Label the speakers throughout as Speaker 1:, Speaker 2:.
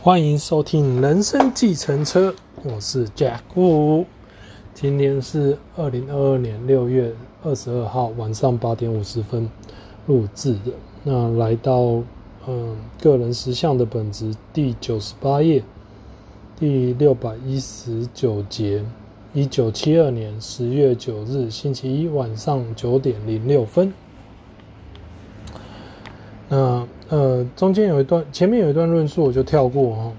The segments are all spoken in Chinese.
Speaker 1: 欢迎收听《人生计程车》，我是 Jack Wu。今天是二零二二年六月二十二号晚上八点五十分录制的。那来到嗯个人实相的本质第九十八页第六百一十九节，一九七二年十月九日星期一晚上九点零六分。那呃，中间有一段，前面有一段论述，我就跳过哈。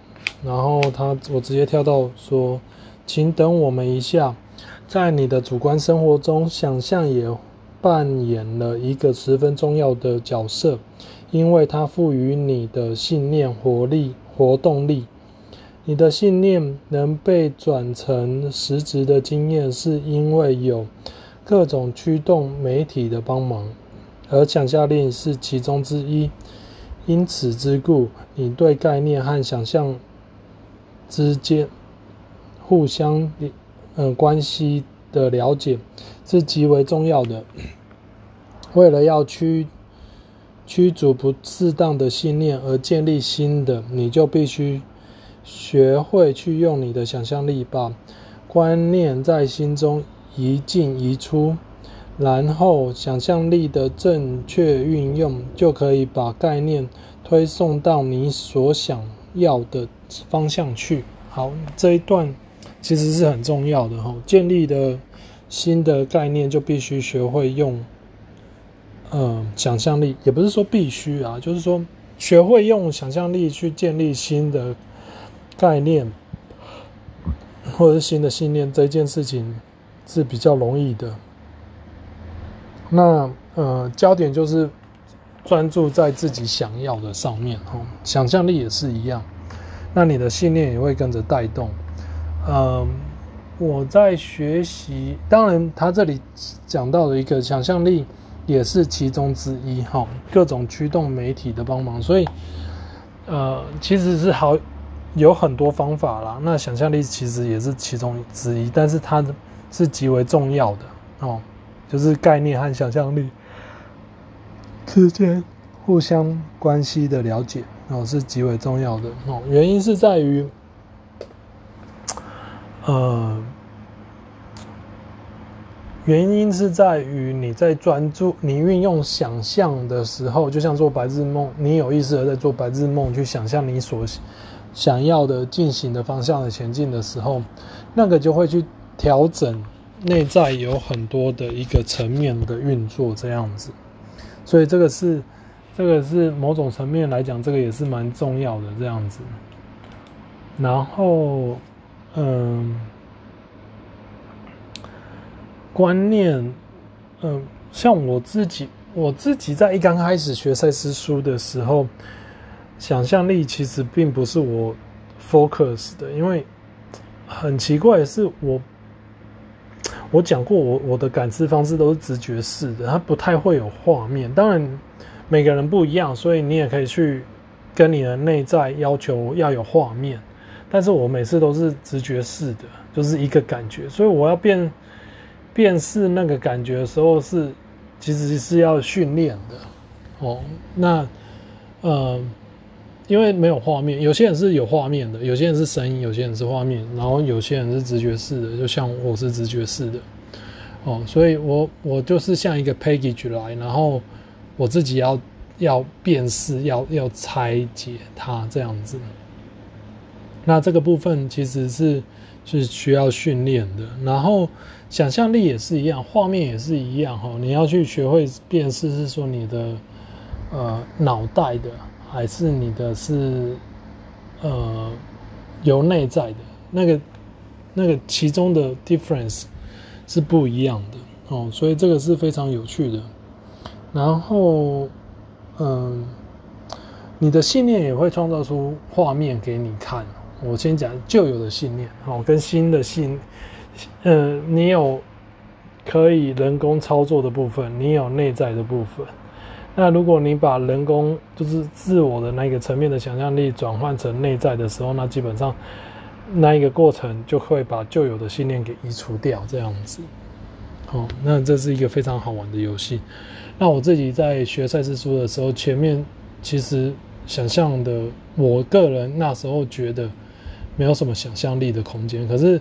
Speaker 1: 然后他，我直接跳到说，请等我们一下，在你的主观生活中，想象也扮演了一个十分重要的角色，因为它赋予你的信念活力、活动力。你的信念能被转成实质的经验，是因为有各种驱动媒体的帮忙，而想象力是其中之一。因此之故，你对概念和想象之间互相嗯关系的了解是极为重要的。为了要驱驱逐不适当的信念而建立新的，你就必须学会去用你的想象力，把观念在心中移进移出。然后，想象力的正确运用就可以把概念推送到你所想要的方向去。好，这一段其实是很重要的哈。建立的新的概念就必须学会用，呃，想象力，也不是说必须啊，就是说学会用想象力去建立新的概念或者是新的信念，这件事情是比较容易的。那呃，焦点就是专注在自己想要的上面哈，想象力也是一样。那你的信念也会跟着带动。嗯，我在学习，当然他这里讲到的一个想象力也是其中之一哈，各种驱动媒体的帮忙，所以呃，其实是好有很多方法啦。那想象力其实也是其中之一，但是它是极为重要的哦。就是概念和想象力之间互相关系的了解哦，是极为重要的哦。原因是在于，呃，原因是在于你在专注、你运用想象的时候，就像做白日梦，你有意识的在做白日梦，去想象你所想要的进行的方向的前进的时候，那个就会去调整。内在有很多的一个层面的运作，这样子，所以这个是，这个是某种层面来讲，这个也是蛮重要的这样子。然后，嗯，观念，嗯，像我自己，我自己在一刚开始学赛斯书的时候，想象力其实并不是我 focus 的，因为很奇怪是我。我讲过，我我的感知方式都是直觉式的，它不太会有画面。当然，每个人不一样，所以你也可以去跟你的内在要求要有画面。但是我每次都是直觉式的，就是一个感觉。所以我要辨辨识那个感觉的时候是，其实是要训练的。哦，那呃。因为没有画面，有些人是有画面的，有些人是声音，有些人是画面，然后有些人是直觉式的，就像我是直觉式的，哦，所以我我就是像一个 package 来，然后我自己要要辨识，要要拆解它这样子。那这个部分其实是是需要训练的，然后想象力也是一样，画面也是一样哈，你要去学会辨识，是说你的呃脑袋的。还是你的是，呃，由内在的那个那个其中的 difference 是不一样的哦，所以这个是非常有趣的。然后，嗯，你的信念也会创造出画面给你看。我先讲旧有的信念哦，跟新的信，呃，你有可以人工操作的部分，你有内在的部分。那如果你把人工就是自我的那个层面的想象力转换成内在的时候，那基本上那一个过程就会把旧有的信念给移除掉，这样子。哦，那这是一个非常好玩的游戏。那我自己在学赛事书的时候，前面其实想象的，我个人那时候觉得没有什么想象力的空间。可是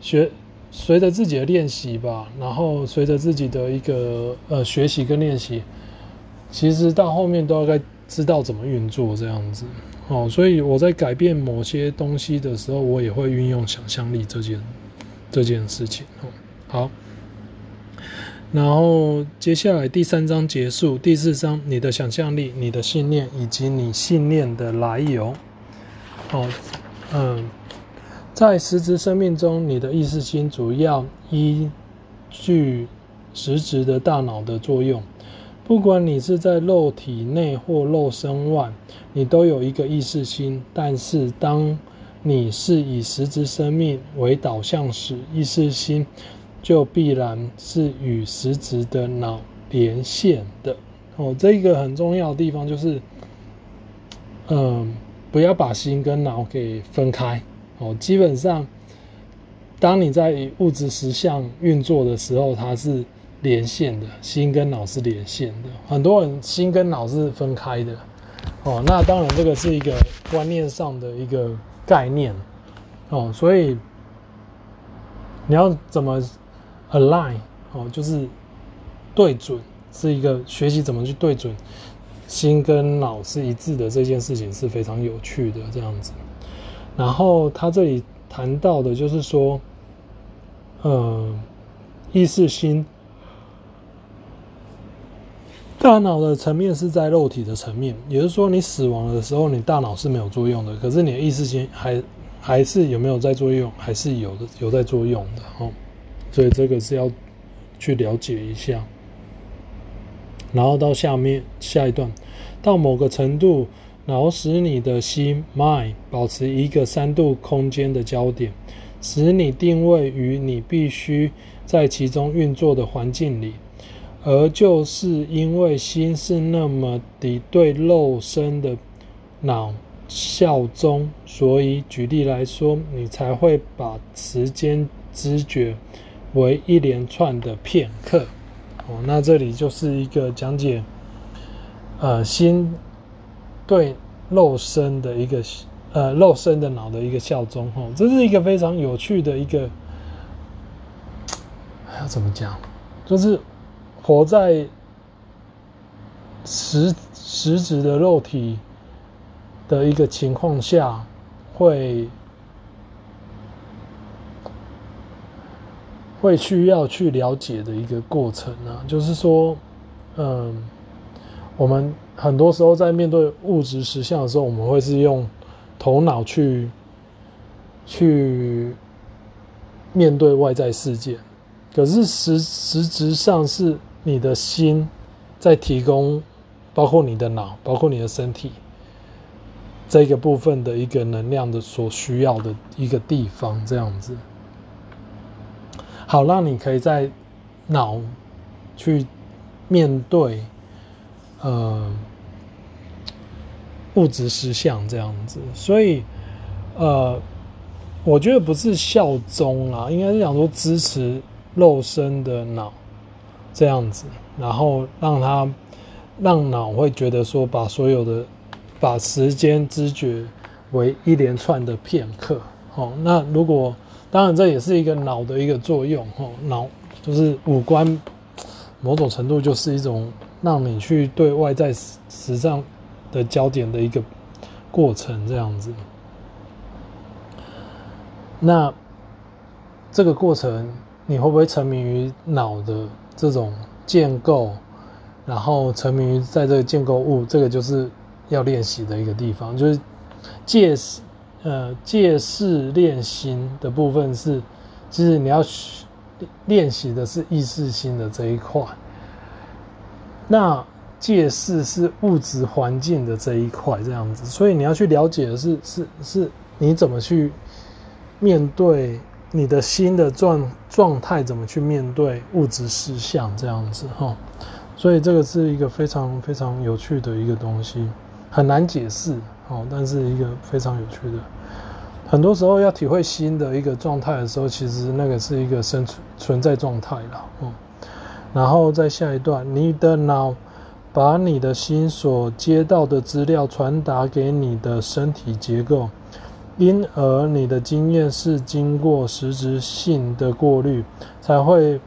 Speaker 1: 学随着自己的练习吧，然后随着自己的一个呃学习跟练习，其实到后面都要该知道怎么运作这样子哦。所以我在改变某些东西的时候，我也会运用想象力这件这件事情哦。好。然后接下来第三章结束，第四章你的想象力、你的信念以及你信念的来由。哦，嗯，在实质生命中，你的意识心主要依据实质的大脑的作用。不管你是在肉体内或肉身外，你都有一个意识心。但是当你是以实质生命为导向时，意识心。就必然是与实质的脑连线的哦。这一个很重要的地方就是，嗯，不要把心跟脑给分开哦。基本上，当你在物质实相运作的时候，它是连线的，心跟脑是连线的。很多人心跟脑是分开的哦。那当然，这个是一个观念上的一个概念哦。所以你要怎么？Align 哦，就是对准，是一个学习怎么去对准心跟脑是一致的这件事情是非常有趣的这样子。然后他这里谈到的就是说，呃，意识心，大脑的层面是在肉体的层面，也就是说，你死亡的时候，你大脑是没有作用的，可是你的意识心还还是有没有在作用，还是有的，有在作用的哦。所以这个是要去了解一下，然后到下面下一段，到某个程度，脑使你的心 mind 保持一个三度空间的焦点，使你定位于你必须在其中运作的环境里，而就是因为心是那么的对肉身的脑效忠，所以举例来说，你才会把时间知觉。为一连串的片刻，哦，那这里就是一个讲解，呃，心对肉身的一个，呃，肉身的脑的一个效忠，哦，这是一个非常有趣的一个，要怎么讲？就是活在实实质的肉体的一个情况下，会。会需要去了解的一个过程啊，就是说，嗯，我们很多时候在面对物质实相的时候，我们会是用头脑去去面对外在世界，可是实实质上是你的心在提供，包括你的脑，包括你的身体这个部分的一个能量的所需要的一个地方，这样子。好，让你可以在脑去面对呃物质实相这样子，所以呃，我觉得不是效忠啦，应该是想说支持肉身的脑这样子，然后让他让脑会觉得说，把所有的把时间知觉为一连串的片刻。好，那如果。当然，这也是一个脑的一个作用，吼，脑就是五官，某种程度就是一种让你去对外在实相的焦点的一个过程，这样子。那这个过程，你会不会沉迷于脑的这种建构，然后沉迷于在这个建构物？这个就是要练习的一个地方，就是借呃，借势练心的部分是，其实你要练习的是意识心的这一块。那借势是物质环境的这一块，这样子，所以你要去了解的是，是是，你怎么去面对你的心的状状态，怎么去面对物质实相这样子哈。所以这个是一个非常非常有趣的一个东西，很难解释。哦，但是一个非常有趣的，很多时候要体会新的一个状态的时候，其实那个是一个生存存在状态了。嗯，然后在下一段，你的脑把你的心所接到的资料传达给你的身体结构，因而你的经验是经过实质性的过滤，才会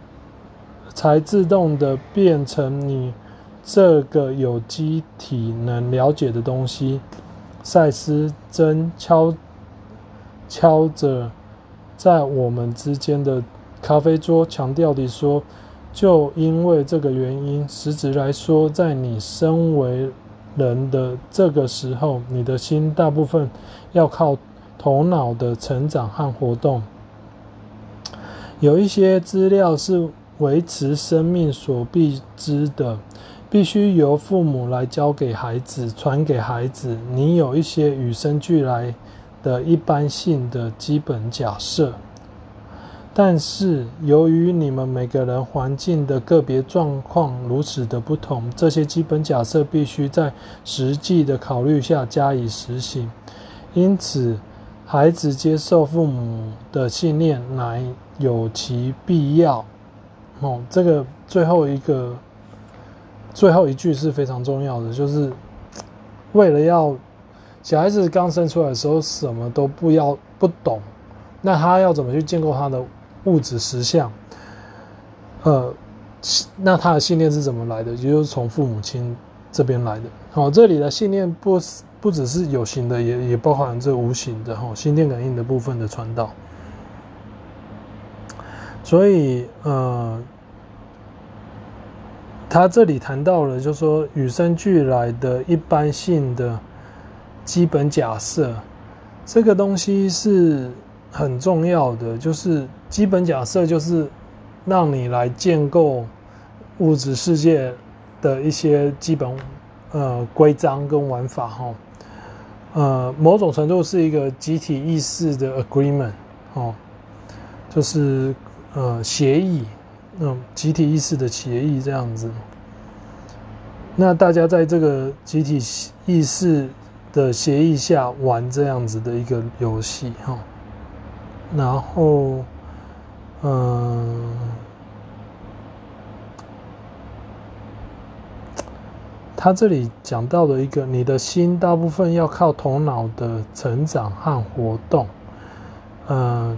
Speaker 1: 才自动的变成你这个有机体能了解的东西。赛斯真敲敲着在我们之间的咖啡桌，强调地说。就因为这个原因，实质来说，在你身为人的这个时候，你的心大部分要靠头脑的成长和活动。有一些资料是维持生命所必知的，必须由父母来教给孩子，传给孩子。你有一些与生俱来的一般性的基本假设。但是，由于你们每个人环境的个别状况如此的不同，这些基本假设必须在实际的考虑下加以实行。因此，孩子接受父母的信念乃有其必要。哦，这个最后一个最后一句是非常重要的，就是为了要小孩子刚生出来的时候什么都不要不懂，那他要怎么去建构他的？物质实相，呃，那他的信念是怎么来的？也就是从父母亲这边来的。好，这里的信念不不只是有形的，也也包含这无形的哈，心电感应的部分的传导。所以，呃，他这里谈到了，就是说与生俱来的一般性的基本假设，这个东西是。很重要的就是基本假设，就是让你来建构物质世界的一些基本呃规章跟玩法哈，呃某种程度是一个集体意识的 agreement 哦，就是呃协议，嗯集体意识的协议这样子。那大家在这个集体意识的协议下玩这样子的一个游戏哈。然后，嗯，他这里讲到的一个，你的心大部分要靠头脑的成长和活动，嗯，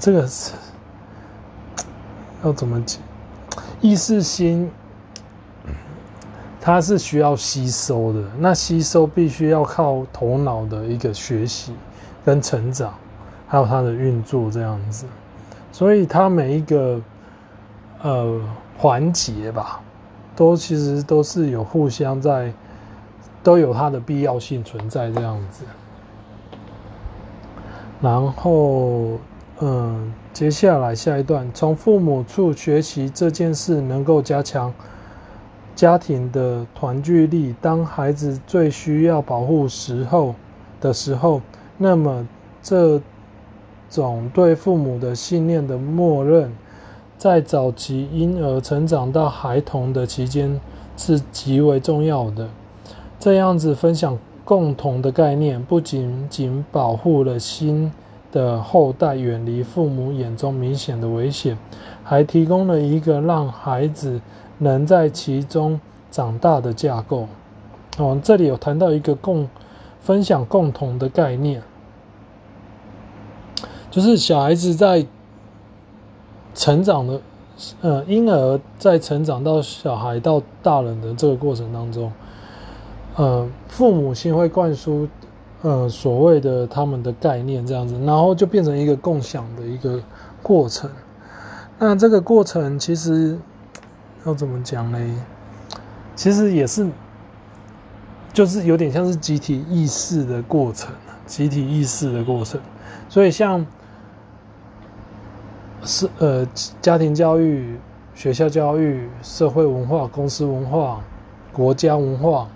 Speaker 1: 这个是要怎么讲？意识心，它是需要吸收的，那吸收必须要靠头脑的一个学习跟成长。还有它的运作这样子，所以它每一个呃环节吧，都其实都是有互相在，都有它的必要性存在这样子。然后，嗯，接下来下一段，从父母处学习这件事能够加强家庭的团聚力。当孩子最需要保护时候的时候，那么这。种对父母的信念的默认，在早期婴儿成长到孩童的期间是极为重要的。这样子分享共同的概念，不仅仅保护了新的后代远离父母眼中明显的危险，还提供了一个让孩子能在其中长大的架构。哦，这里有谈到一个共分享共同的概念。就是小孩子在成长的，呃，婴儿在成长到小孩到大人的这个过程当中，呃，父母亲会灌输，呃，所谓的他们的概念这样子，然后就变成一个共享的一个过程。那这个过程其实要怎么讲呢？其实也是，就是有点像是集体意识的过程，集体意识的过程。所以像。是呃，家庭教育、学校教育、社会文化、公司文化、国家文化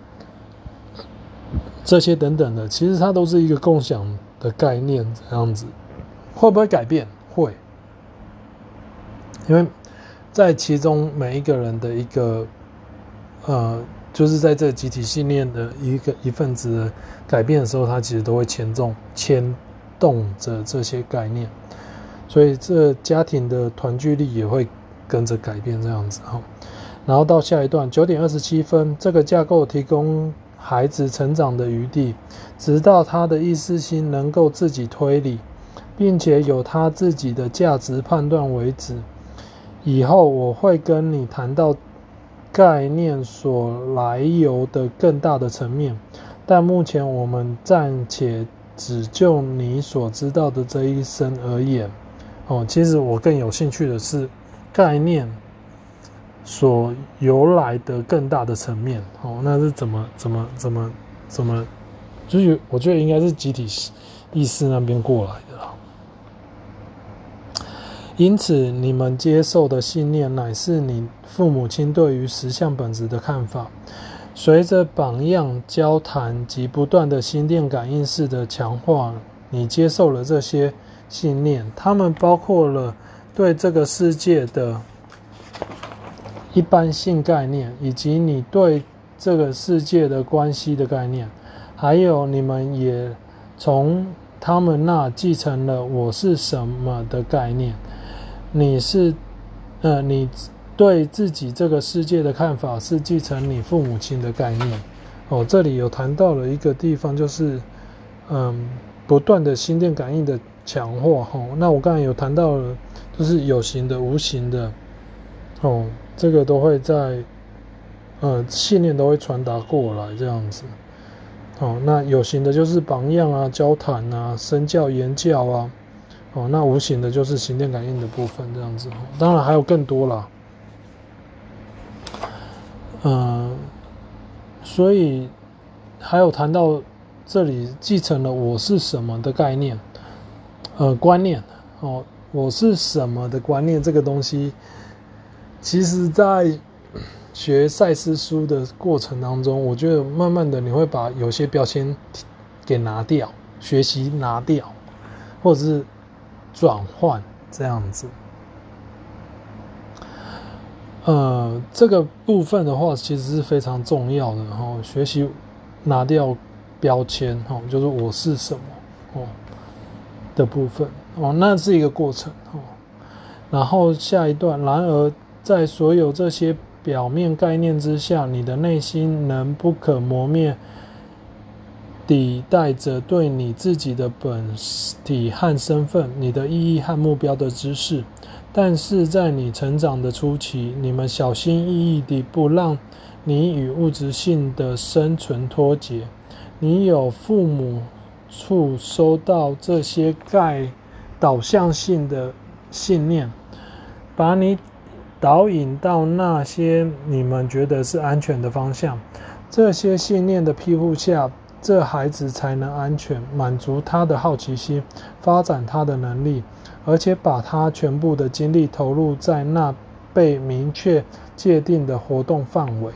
Speaker 1: 这些等等的，其实它都是一个共享的概念，这样子会不会改变？会，因为在其中每一个人的一个呃，就是在这集体信念的一个一份子改变的时候，它其实都会牵动牵动着这些概念。所以，这家庭的团聚力也会跟着改变，这样子哈。然后到下一段九点二十七分，这个架构提供孩子成长的余地，直到他的意识心能够自己推理，并且有他自己的价值判断为止。以后我会跟你谈到概念所来由的更大的层面，但目前我们暂且只就你所知道的这一生而言。哦，其实我更有兴趣的是概念。所由来的更大的层面，哦，那是怎么怎么怎么怎么，就是我觉得应该是集体意识那边过来的啦。因此，你们接受的信念乃是你父母亲对于实相本质的看法。随着榜样交谈及不断的心电感应式的强化，你接受了这些信念，它们包括了对这个世界的。一般性概念，以及你对这个世界的关系的概念，还有你们也从他们那继承了“我是什么”的概念。你是，呃，你对自己这个世界的看法是继承你父母亲的概念。哦，这里有谈到了一个地方，就是嗯，不断的心电感应的强化。哦，那我刚才有谈到了，就是有形的、无形的。哦。这个都会在，呃，信念都会传达过来这样子，哦，那有形的就是榜样啊、交谈啊、身教言教啊，哦，那无形的就是心电感应的部分这样子，当然还有更多啦，嗯、所以还有谈到这里继承了我是什么的概念，呃，观念哦，我是什么的观念这个东西。其实，在学赛斯书的过程当中，我觉得慢慢的你会把有些标签给拿掉，学习拿掉，或者是转换这样子。呃，这个部分的话，其实是非常重要的。然后学习拿掉标签，哈，就是我是什么，哦的部分，哦，那是一个过程，哦。然后下一段，然而。在所有这些表面概念之下，你的内心能不可磨灭地带着对你自己的本体和身份、你的意义和目标的知识。但是在你成长的初期，你们小心翼翼地不让你与物质性的生存脱节。你有父母处收到这些概导向性的信念，把你。导引到那些你们觉得是安全的方向，这些信念的庇护下，这孩子才能安全，满足他的好奇心，发展他的能力，而且把他全部的精力投入在那被明确界定的活动范围。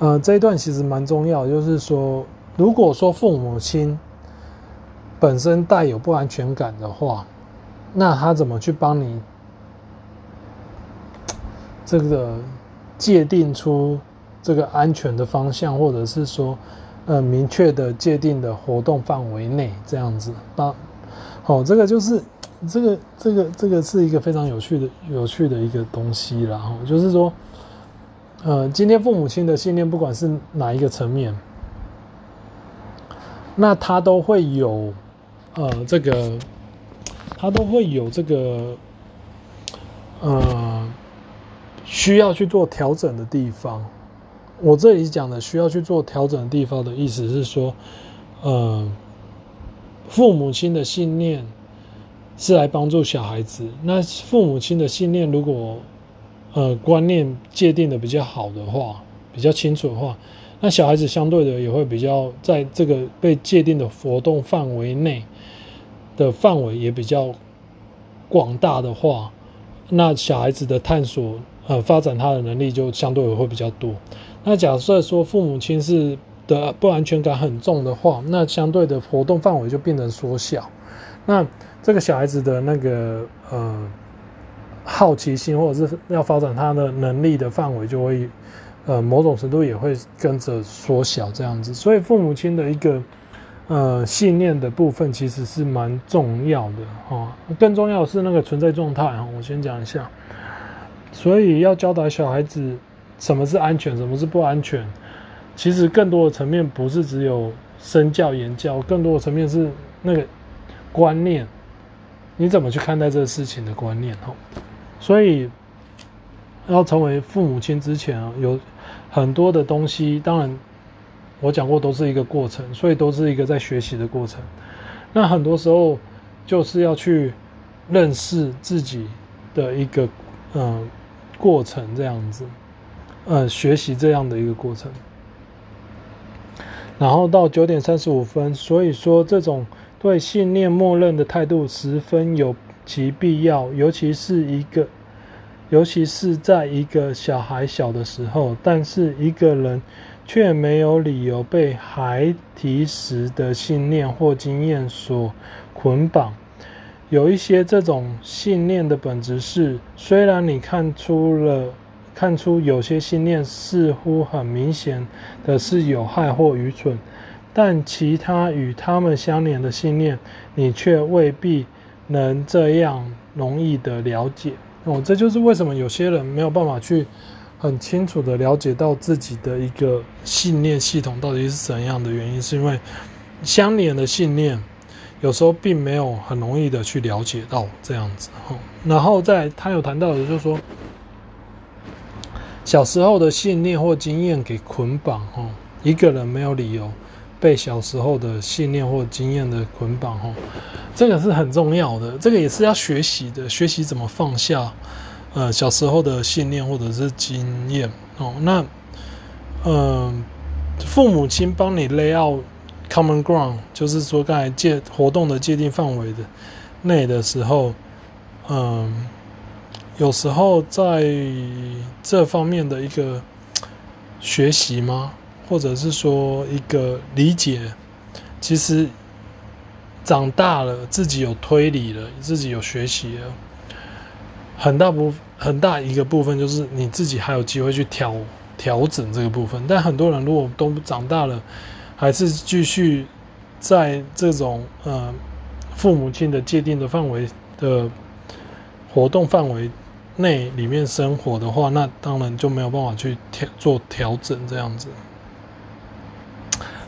Speaker 1: 呃，这一段其实蛮重要，就是说，如果说父母亲本身带有不安全感的话，那他怎么去帮你？这个界定出这个安全的方向，或者是说，呃，明确的界定的活动范围内这样子。那好，这个就是这个这个这个是一个非常有趣的有趣的一个东西啦。哈，就是说，呃，今天父母亲的信念，不管是哪一个层面，那他都会有呃这个，他都会有这个，呃。需要去做调整的地方，我这里讲的需要去做调整的地方的意思是说，呃，父母亲的信念是来帮助小孩子。那父母亲的信念如果呃观念界定的比较好的话，比较清楚的话，那小孩子相对的也会比较在这个被界定的活动范围内的范围也比较广大的话，那小孩子的探索。呃，发展他的能力就相对会比较多。那假设说父母亲是的不安全感很重的话，那相对的活动范围就变成缩小。那这个小孩子的那个呃好奇心或者是要发展他的能力的范围就会呃某种程度也会跟着缩小这样子。所以父母亲的一个呃信念的部分其实是蛮重要的哈。更重要的是那个存在状态哈，我先讲一下。所以要教导小孩子什么是安全，什么是不安全。其实更多的层面不是只有身教言教，更多的层面是那个观念，你怎么去看待这个事情的观念哈。所以要成为父母亲之前啊，有很多的东西，当然我讲过都是一个过程，所以都是一个在学习的过程。那很多时候就是要去认识自己的一个嗯过程，这样子，呃，学习这样的一个过程。然后到九点三十五分，所以说这种对信念默认的态度十分有其必要，尤其是一个，尤其是在一个小孩小的时候，但是一个人却没有理由被孩提时的信念或经验所捆绑。有一些这种信念的本质是，虽然你看出了。看出有些信念似乎很明显的是有害或愚蠢，但其他与他们相连的信念，你却未必能这样容易的了解。哦，这就是为什么有些人没有办法去很清楚的了解到自己的一个信念系统到底是怎样的原因，是因为相连的信念有时候并没有很容易的去了解到这样子。哦，然后在他有谈到的就是说。小时候的信念或经验给捆绑，哦，一个人没有理由被小时候的信念或经验的捆绑，哈，这个是很重要的，这个也是要学习的，学习怎么放下，呃，小时候的信念或者是经验，哦，那，嗯、父母亲帮你 lay out common ground，就是说刚才界活动的界定范围的内的时候，嗯、有时候在这方面的一个学习吗？或者是说一个理解，其实长大了，自己有推理了，自己有学习了，很大部很大一个部分就是你自己还有机会去调调整这个部分。但很多人如果都长大了，还是继续在这种呃父母亲的界定的范围的活动范围。内里面生活的话，那当然就没有办法去调做调整这样子。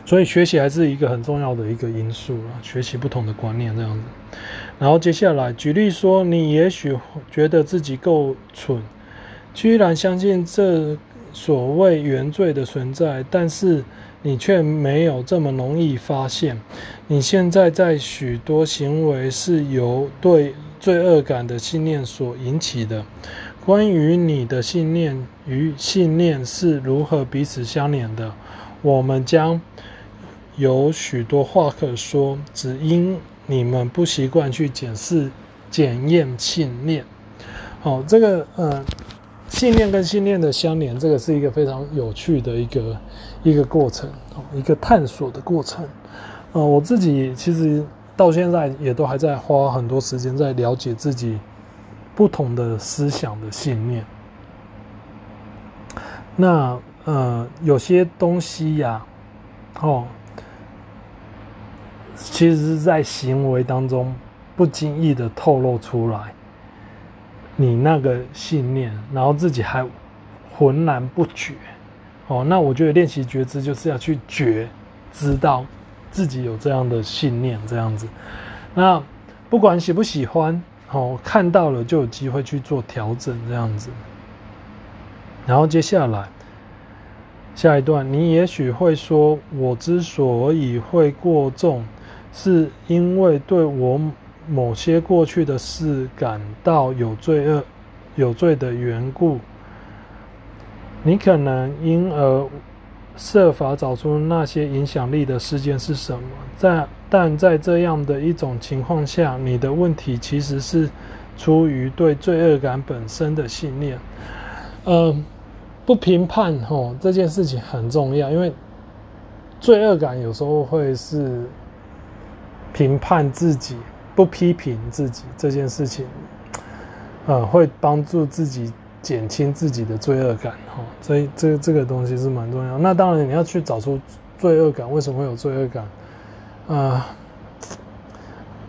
Speaker 1: 所以学习还是一个很重要的一个因素了，学习不同的观念这样子。然后接下来举例说，你也许觉得自己够蠢，居然相信这所谓原罪的存在，但是你却没有这么容易发现，你现在在许多行为是由对。罪恶感的信念所引起的，关于你的信念与信念是如何彼此相连的，我们将有许多话可说，只因你们不习惯去检视、检验信念。好，这个呃，信念跟信念的相连，这个是一个非常有趣的一个一个过程，一个探索的过程。呃，我自己其实。到现在也都还在花很多时间在了解自己不同的思想的信念。那呃，有些东西呀，哦，其实是在行为当中不经意的透露出来，你那个信念，然后自己还浑然不觉。哦，那我觉得练习觉知就是要去觉知道。自己有这样的信念，这样子，那不管喜不喜欢，哦，看到了就有机会去做调整，这样子。然后接下来下一段，你也许会说，我之所以会过重，是因为对我某些过去的事感到有罪恶、有罪的缘故。你可能因而。设法找出那些影响力的事件是什么？在但在这样的一种情况下，你的问题其实是出于对罪恶感本身的信念。呃，不评判吼这件事情很重要，因为罪恶感有时候会是评判自己，不批评自己这件事情，呃，会帮助自己。减轻自己的罪恶感，哈，所以这这个东西是蛮重要。那当然，你要去找出罪恶感，为什么会有罪恶感？啊、呃，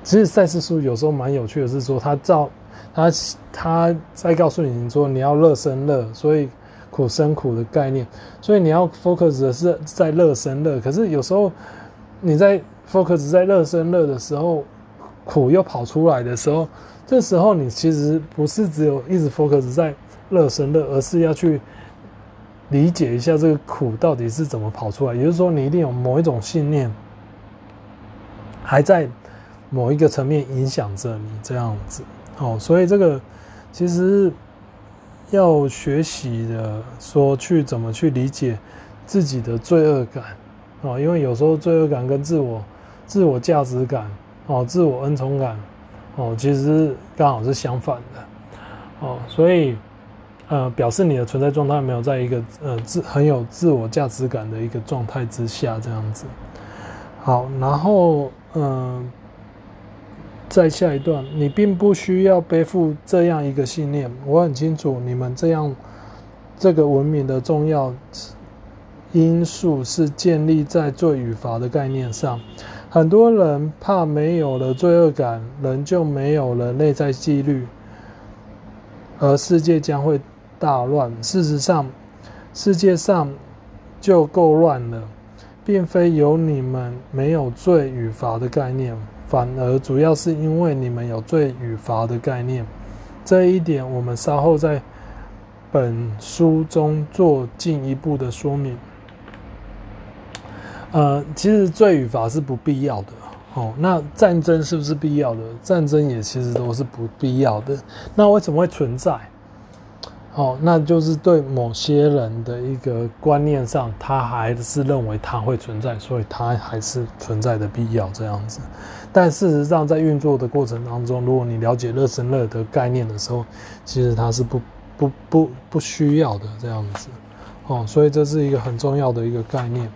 Speaker 1: 其实赛斯书有时候蛮有趣的，是说他照他他在告诉你说你要乐生乐，所以苦生苦的概念，所以你要 focus 的是在乐生乐。可是有时候你在 focus 在乐生乐的时候，苦又跑出来的时候，这时候你其实不是只有一直 focus 在乐生乐，而是要去理解一下这个苦到底是怎么跑出来。也就是说，你一定有某一种信念还在某一个层面影响着你这样子。哦，所以这个其实要学习的，说去怎么去理解自己的罪恶感哦，因为有时候罪恶感跟自我、自我价值感哦、自我恩宠感哦，其实刚好是相反的哦，所以呃，表示你的存在状态没有在一个呃自很有自我价值感的一个状态之下这样子。好，然后嗯。呃在下一段，你并不需要背负这样一个信念。我很清楚，你们这样这个文明的重要因素是建立在罪与罚的概念上。很多人怕没有了罪恶感，人就没有了内在纪律，而世界将会大乱。事实上，世界上就够乱了，并非有你们没有罪与罚的概念。反而主要是因为你们有罪与罚的概念，这一点我们稍后在本书中做进一步的说明。呃，其实罪与罚是不必要的哦。那战争是不是必要的？战争也其实都是不必要的。那为什么会存在？哦，那就是对某些人的一个观念上，他还是认为它会存在，所以它还是存在的必要这样子。但事实上，在运作的过程当中，如果你了解热生乐的概念的时候，其实它是不不不不需要的这样子。哦，所以这是一个很重要的一个概念，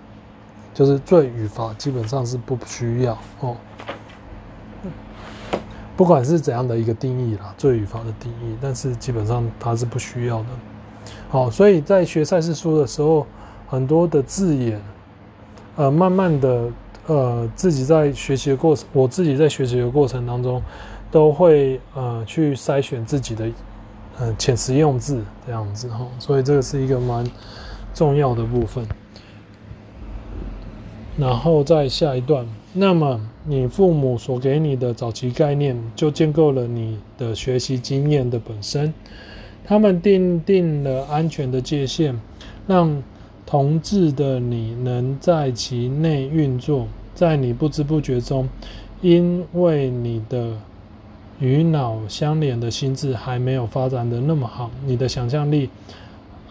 Speaker 1: 就是罪与罚基本上是不需要哦。不管是怎样的一个定义啦，罪与罚的定义，但是基本上它是不需要的。好，所以在学赛事书的时候，很多的字眼，呃，慢慢的，呃，自己在学习的过程，我自己在学习的过程当中，都会呃去筛选自己的呃遣词用字这样子哈，所以这个是一个蛮重要的部分。然后再下一段，那么。你父母所给你的早期概念，就建构了你的学习经验的本身。他们订定了安全的界限，让同志的你能在其内运作。在你不知不觉中，因为你的与脑相连的心智还没有发展得那么好，你的想象力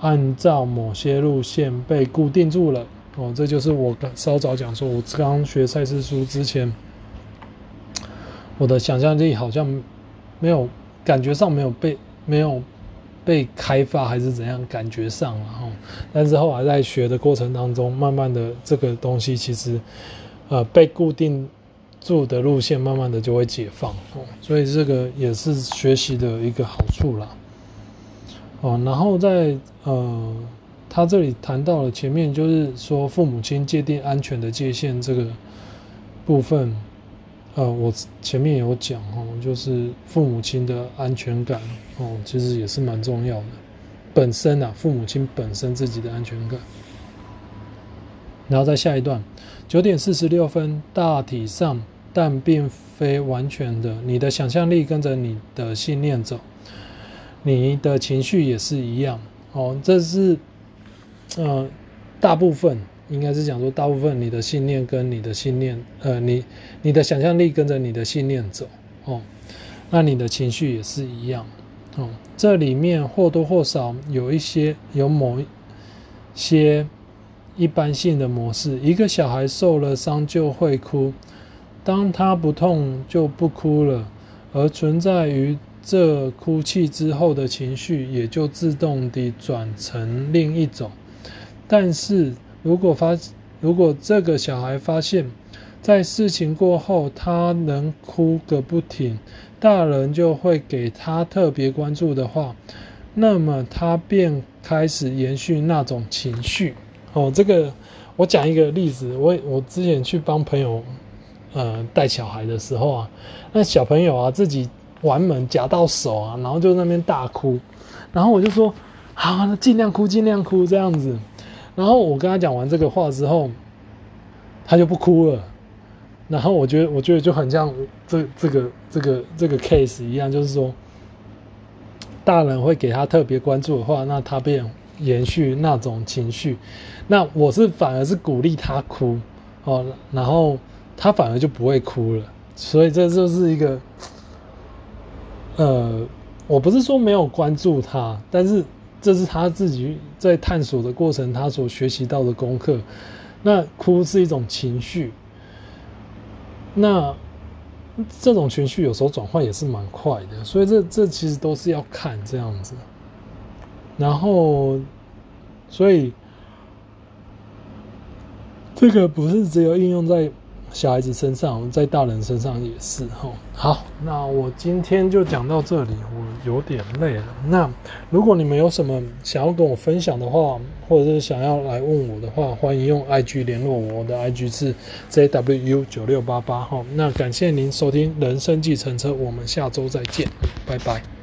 Speaker 1: 按照某些路线被固定住了。哦，这就是我稍早讲说，我刚学赛事书之前，我的想象力好像没有感觉上没有被没有被开发，还是怎样？感觉上了哈，但是后来在学的过程当中，慢慢的这个东西其实呃被固定住的路线，慢慢的就会解放哦，所以这个也是学习的一个好处啦。哦，然后在呃。他这里谈到了前面，就是说父母亲界定安全的界限这个部分，呃，我前面有讲哦，就是父母亲的安全感哦，其实也是蛮重要的。本身啊，父母亲本身自己的安全感。然后在下一段，九点四十六分，大体上，但并非完全的，你的想象力跟着你的信念走，你的情绪也是一样哦，这是。呃，大部分应该是讲说，大部分你的信念跟你的信念，呃，你你的想象力跟着你的信念走哦，那你的情绪也是一样哦。这里面或多或少有一些有某一些一般性的模式。一个小孩受了伤就会哭，当他不痛就不哭了，而存在于这哭泣之后的情绪，也就自动地转成另一种。但是如果发，如果这个小孩发现，在事情过后他能哭个不停，大人就会给他特别关注的话，那么他便开始延续那种情绪。哦，这个我讲一个例子，我我之前去帮朋友呃带小孩的时候啊，那小朋友啊自己玩门夹到手啊，然后就那边大哭，然后我就说好，那尽量哭尽量哭这样子，然后我跟他讲完这个话之后，他就不哭了，然后我觉得我觉得就很像这这个这个这个 case 一样，就是说大人会给他特别关注的话，那他便延续那种情绪，那我是反而是鼓励他哭哦，然后他反而就不会哭了，所以这就是一个。呃，我不是说没有关注他，但是这是他自己在探索的过程，他所学习到的功课。那哭是一种情绪，那这种情绪有时候转换也是蛮快的，所以这这其实都是要看这样子。然后，所以这个不是只有应用在。小孩子身上，在大人身上也是哈。好，那我今天就讲到这里，我有点累了。那如果你们有什么想要跟我分享的话，或者是想要来问我的话，欢迎用 IG 联络我，我的 IG 是 JWU 九六八八哈。那感谢您收听人生计程车，我们下周再见，拜拜。